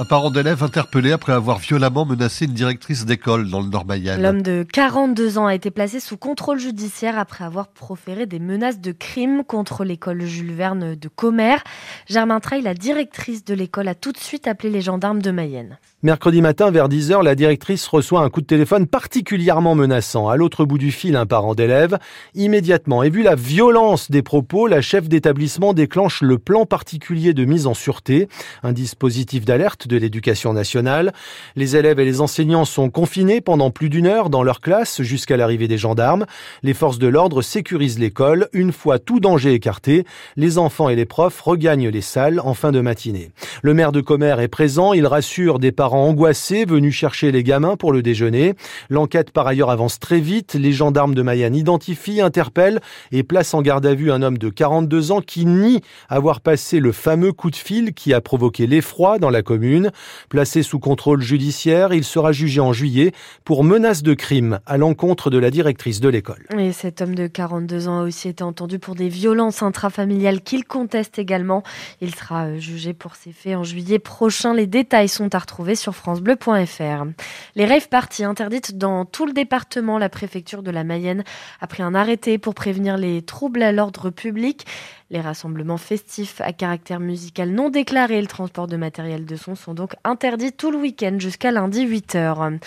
Un parent d'élève interpellé après avoir violemment menacé une directrice d'école dans le Nord-Mayenne. L'homme de 42 ans a été placé sous contrôle judiciaire après avoir proféré des menaces de crime contre l'école Jules Verne de Commer. Germain Treil, la directrice de l'école, a tout de suite appelé les gendarmes de Mayenne. Mercredi matin, vers 10h, la directrice reçoit un coup de téléphone particulièrement menaçant. À l'autre bout du fil, un parent d'élève. Immédiatement, et vu la violence des propos, la chef d'établissement déclenche le plan particulier de mise en sûreté, un dispositif d'alerte de l'éducation nationale. Les élèves et les enseignants sont confinés pendant plus d'une heure dans leur classe jusqu'à l'arrivée des gendarmes. Les forces de l'ordre sécurisent l'école. Une fois tout danger écarté, les enfants et les profs regagnent les salles en fin de matinée. Le maire de Commer est présent. Il rassure des parents angoissés venus chercher les gamins pour le déjeuner. L'enquête par ailleurs avance très vite. Les gendarmes de Mayenne identifient, interpellent et placent en garde à vue un homme de 42 ans qui nie avoir passé le fameux coup de fil qui a provoqué l'effroi dans la commune. Placé sous contrôle judiciaire, il sera jugé en juillet pour menace de crime à l'encontre de la directrice de l'école. Et cet homme de 42 ans a aussi été entendu pour des violences intrafamiliales qu'il conteste également. Il sera euh, jugé pour ces faits en juillet prochain. Les détails sont à retrouver sur francebleu.fr. Les rave parties interdites dans tout le département, la préfecture de la Mayenne a pris un arrêté pour prévenir les troubles à l'ordre public. Les rassemblements festifs à caractère musical non déclarés et le transport de matériel de son sont donc interdits tout le week-end jusqu'à lundi 8h.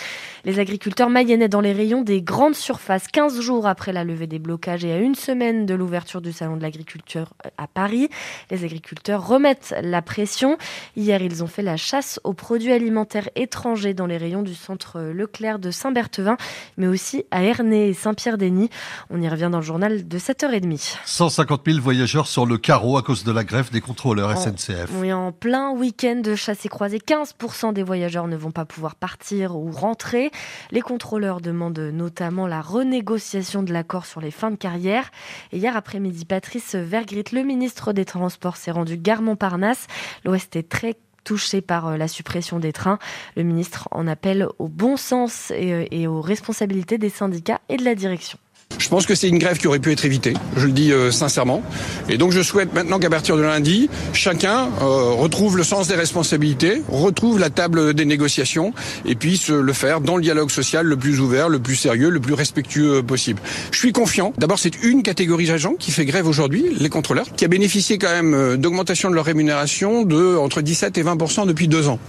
Les agriculteurs mayennais dans les rayons des grandes surfaces, 15 jours après la levée des blocages et à une semaine de l'ouverture du salon de l'agriculture à Paris, les agriculteurs remettent la pression. Hier, ils ont fait la chasse aux produits alimentaires étrangers dans les rayons du centre Leclerc de Saint-Berthevin, mais aussi à Ernée et Saint-Pierre-des-Nids. On y revient dans le journal de 7h30. 150 000 voyageurs sur le carreau à cause de la grève des contrôleurs SNCF. Oui, en plein week-end de chasse et croisée, 15% des voyageurs ne vont pas pouvoir partir ou rentrer. Les contrôleurs demandent notamment la renégociation de l'accord sur les fins de carrière. Et hier après-midi, Patrice Vergrit, le ministre des Transports, s'est rendu gare Montparnasse. L'Ouest est très touché par euh, la suppression des trains. Le ministre en appelle au bon sens et, et aux responsabilités des syndicats et de la direction. Je pense que c'est une grève qui aurait pu être évitée, je le dis euh, sincèrement. Et donc je souhaite maintenant qu'à partir de lundi, chacun euh, retrouve le sens des responsabilités, retrouve la table des négociations et puisse le faire dans le dialogue social le plus ouvert, le plus sérieux, le plus respectueux possible. Je suis confiant. D'abord, c'est une catégorie d'agents qui fait grève aujourd'hui, les contrôleurs, qui a bénéficié quand même euh, d'augmentation de leur rémunération de entre 17 et 20% depuis deux ans.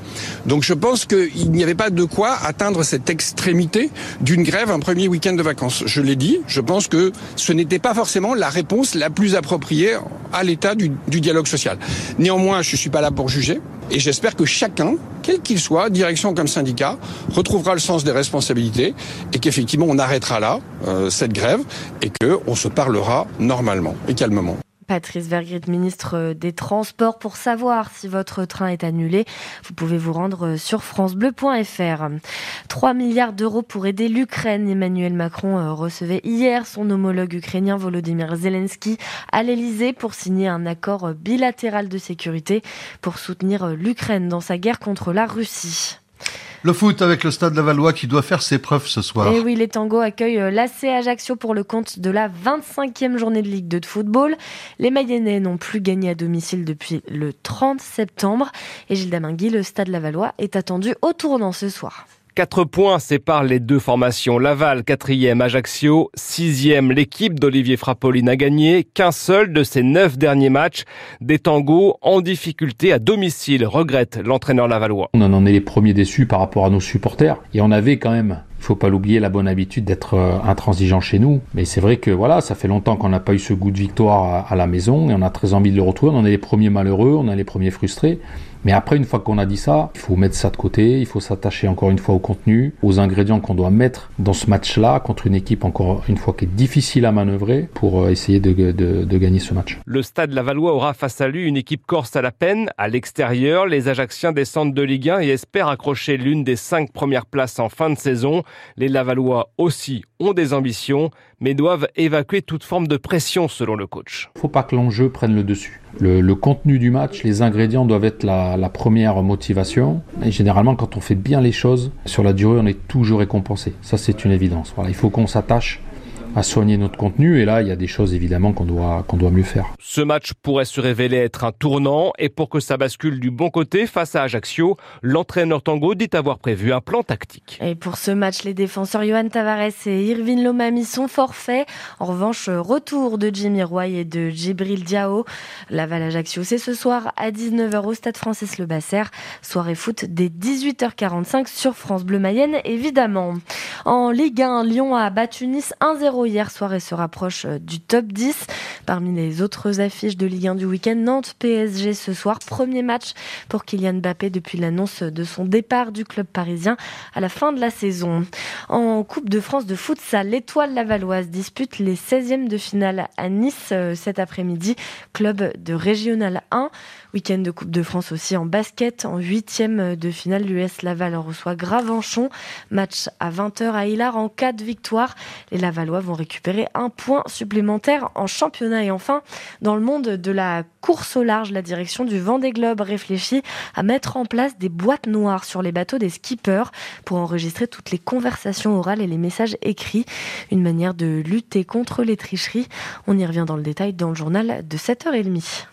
Donc je pense qu'il n'y avait pas de quoi atteindre cette extrémité d'une grève un premier week-end de vacances. Je l'ai dit, pense que ce n'était pas forcément la réponse la plus appropriée à l'état du, du, dialogue social. Néanmoins, je ne suis pas là pour juger et j'espère que chacun, quel qu'il soit, direction comme syndicat, retrouvera le sens des responsabilités et qu'effectivement on arrêtera là euh, cette grève et qu'on se parlera normalement et calmement. Patrice Vergrit, ministre des Transports. Pour savoir si votre train est annulé, vous pouvez vous rendre sur francebleu.fr. 3 milliards d'euros pour aider l'Ukraine. Emmanuel Macron recevait hier son homologue ukrainien Volodymyr Zelensky à l'Elysée pour signer un accord bilatéral de sécurité pour soutenir l'Ukraine dans sa guerre contre la Russie. Le foot avec le Stade Lavallois qui doit faire ses preuves ce soir. Et oui, les tangos accueillent l'AC Ajaccio pour le compte de la 25e journée de Ligue 2 de football. Les Mayennais n'ont plus gagné à domicile depuis le 30 septembre. Et Gilles le Stade Lavallois, est attendu au tournant ce soir. 4 points séparent les deux formations. Laval, 4e, Ajaccio, 6e. L'équipe d'Olivier Frappoline a gagné qu'un seul de ses neuf derniers matchs. Des tangos en difficulté à domicile, regrette l'entraîneur lavallois. On en est les premiers déçus par rapport à nos supporters. Et on avait quand même il faut pas l'oublier, la bonne habitude d'être intransigeant chez nous. Mais c'est vrai que voilà, ça fait longtemps qu'on n'a pas eu ce goût de victoire à la maison et on a très envie de le retrouver. On est les premiers malheureux, on est les premiers frustrés. Mais après, une fois qu'on a dit ça, il faut mettre ça de côté, il faut s'attacher encore une fois au contenu, aux ingrédients qu'on doit mettre dans ce match-là contre une équipe encore une fois qui est difficile à manœuvrer pour essayer de, de, de gagner ce match. Le stade Lavallois aura face à lui une équipe corse à la peine. À l'extérieur, les Ajacciens descendent de Ligue 1 et espèrent accrocher l'une des cinq premières places en fin de saison. Les Lavallois aussi ont des ambitions, mais doivent évacuer toute forme de pression selon le coach. Il ne faut pas que l'enjeu prenne le dessus. Le, contenu du match, les ingrédients doivent être la, première motivation. Et généralement, quand on fait bien les choses, sur la durée, on est toujours récompensé. Ça, c'est une évidence. Il faut qu'on s'attache à soigner notre contenu. Et là, il y a des choses évidemment qu'on doit, qu'on doit mieux faire. Ce match pourrait se révéler être un tournant et pour que ça bascule du bon côté face à Ajaccio, l'entraîneur Tango dit avoir prévu un plan tactique. Et pour ce match, les défenseurs Johan Tavares et Irvin Lomami sont forfaits. En revanche, retour de Jimmy Roy et de Djibril Diao. Laval-Ajaccio, c'est ce soir à 19h au stade Francis Le Basser. Soirée foot dès 18h45 sur France Bleu Mayenne, évidemment. En Ligue 1, Lyon a battu Nice 1-0 hier soir et se rapproche euh, du top 10. Parmi les autres affiches de Ligue 1 du week-end, Nantes PSG ce soir, premier match pour Kylian Mbappé depuis l'annonce de son départ du club parisien à la fin de la saison. En Coupe de France de futsal, l'étoile lavalloise dispute les 16e de finale à Nice euh, cet après-midi, club de Régional 1. Week-end de Coupe de France aussi en basket. En huitième de finale, l'US Laval reçoit Gravenchon. Match à 20h à Hilar. En cas de victoire, les Lavallois récupérer un point supplémentaire en championnat. Et enfin, dans le monde de la course au large, la direction du Vendée Globe réfléchit à mettre en place des boîtes noires sur les bateaux des skippers pour enregistrer toutes les conversations orales et les messages écrits. Une manière de lutter contre les tricheries. On y revient dans le détail dans le journal de 7h30.